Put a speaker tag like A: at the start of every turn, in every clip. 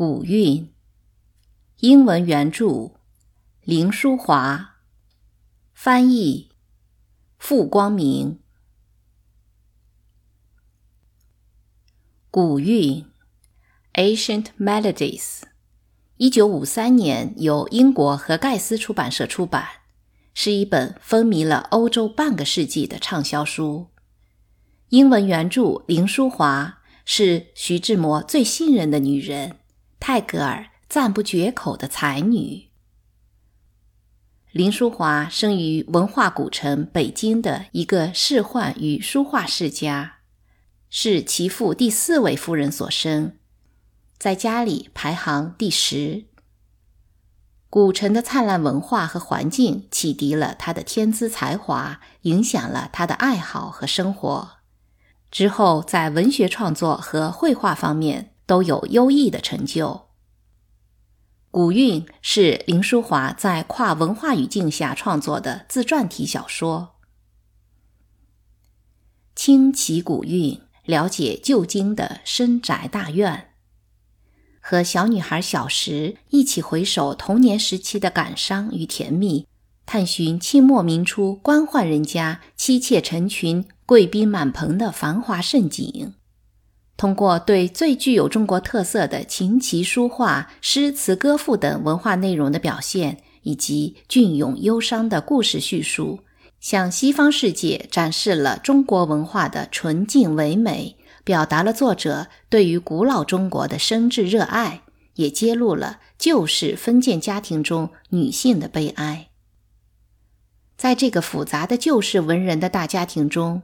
A: 古韵，英文原著林淑华，翻译傅光明。古韵 （Ancient Melodies），一九五三年由英国和盖斯出版社出版，是一本风靡了欧洲半个世纪的畅销书。英文原著林淑华是徐志摩最信任的女人。泰戈尔赞不绝口的才女林淑华生于文化古城北京的一个仕宦与书画世家，是其父第四位夫人所生，在家里排行第十。古城的灿烂文化和环境启迪了他的天资才华，影响了他的爱好和生活。之后，在文学创作和绘画方面。都有优异的成就。古韵是林淑华在跨文化语境下创作的自传体小说。轻启古韵，了解旧京的深宅大院，和小女孩小石一起回首童年时期的感伤与甜蜜，探寻清末明初官宦人家妻妾成群、贵宾满棚的繁华盛景。通过对最具有中国特色的琴棋书画、诗词歌赋等文化内容的表现，以及隽永忧伤的故事叙述，向西方世界展示了中国文化的纯净唯美，表达了作者对于古老中国的深挚热爱，也揭露了旧式封建家庭中女性的悲哀。在这个复杂的旧式文人的大家庭中，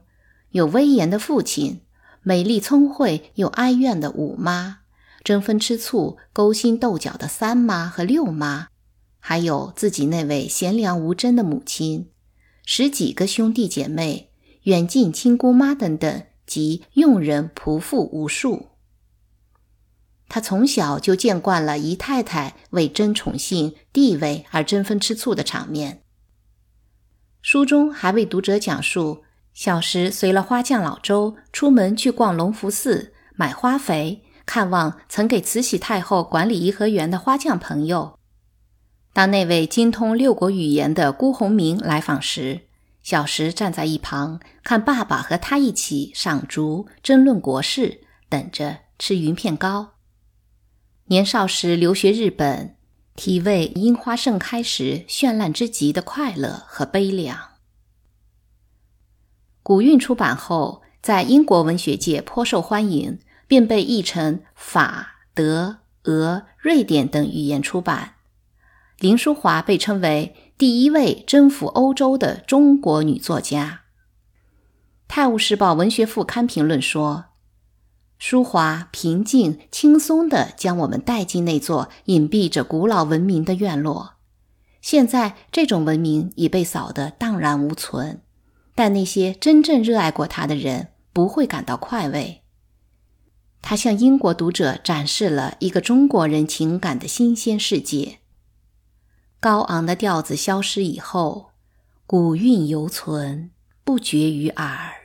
A: 有威严的父亲。美丽聪慧又哀怨的五妈，争风吃醋、勾心斗角的三妈和六妈，还有自己那位贤良无争的母亲，十几个兄弟姐妹、远近亲姑妈等等，及佣人仆妇无数。他从小就见惯了姨太太为争宠幸、地位而争风吃醋的场面。书中还为读者讲述。小时随了花匠老周出门去逛隆福寺买花肥，看望曾给慈禧太后管理颐和园的花匠朋友。当那位精通六国语言的辜鸿铭来访时，小时站在一旁看爸爸和他一起赏竹、争论国事，等着吃云片糕。年少时留学日本，体味樱花盛开时绚烂之极的快乐和悲凉。古韵出版后，在英国文学界颇受欢迎，并被译成法、德、俄、瑞典等语言出版。林淑华被称为第一位征服欧洲的中国女作家。《泰晤士报》文学副刊评论说：“淑华平静轻松地将我们带进那座隐蔽着古老文明的院落。现在，这种文明已被扫得荡然无存。”但那些真正热爱过他的人不会感到快慰。他向英国读者展示了一个中国人情感的新鲜世界。高昂的调子消失以后，古韵犹存，不绝于耳。